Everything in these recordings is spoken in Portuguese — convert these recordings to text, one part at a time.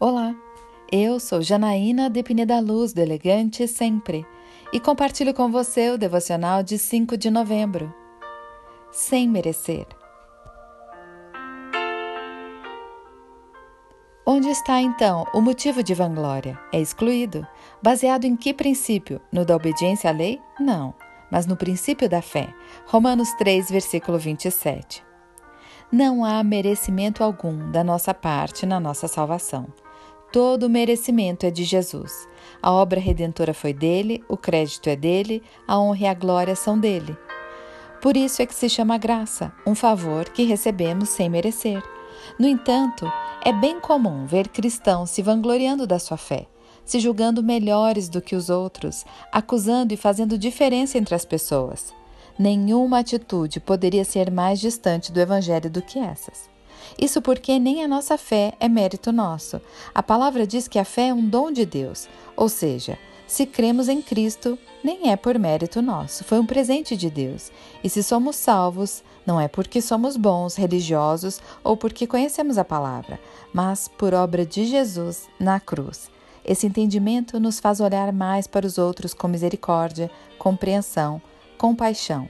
Olá, eu sou Janaína de Pineda Luz, do Elegante Sempre, e compartilho com você o devocional de 5 de novembro. Sem merecer. Onde está então o motivo de vanglória? É excluído. Baseado em que princípio? No da obediência à lei? Não, mas no princípio da fé. Romanos 3, versículo 27. Não há merecimento algum da nossa parte na nossa salvação. Todo o merecimento é de Jesus. A obra redentora foi dele, o crédito é dele, a honra e a glória são dele. Por isso é que se chama graça, um favor que recebemos sem merecer. No entanto, é bem comum ver cristãos se vangloriando da sua fé, se julgando melhores do que os outros, acusando e fazendo diferença entre as pessoas. Nenhuma atitude poderia ser mais distante do Evangelho do que essas. Isso porque nem a nossa fé é mérito nosso. A palavra diz que a fé é um dom de Deus, ou seja, se cremos em Cristo, nem é por mérito nosso, foi um presente de Deus. E se somos salvos, não é porque somos bons, religiosos ou porque conhecemos a palavra, mas por obra de Jesus na cruz. Esse entendimento nos faz olhar mais para os outros com misericórdia, compreensão, compaixão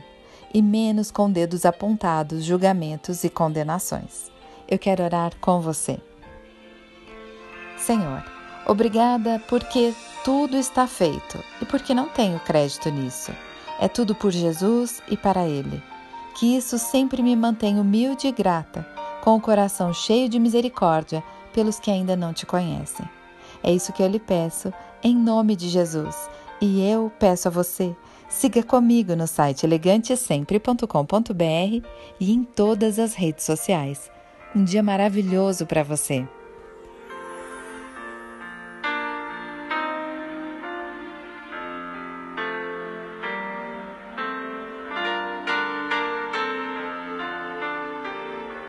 e menos com dedos apontados, julgamentos e condenações. Eu quero orar com você. Senhor, obrigada porque tudo está feito e porque não tenho crédito nisso. É tudo por Jesus e para Ele. Que isso sempre me mantenha humilde e grata, com o coração cheio de misericórdia pelos que ainda não te conhecem. É isso que eu lhe peço, em nome de Jesus. E eu peço a você Siga comigo no site elegantesempre.com.br e em todas as redes sociais. Um dia maravilhoso para você!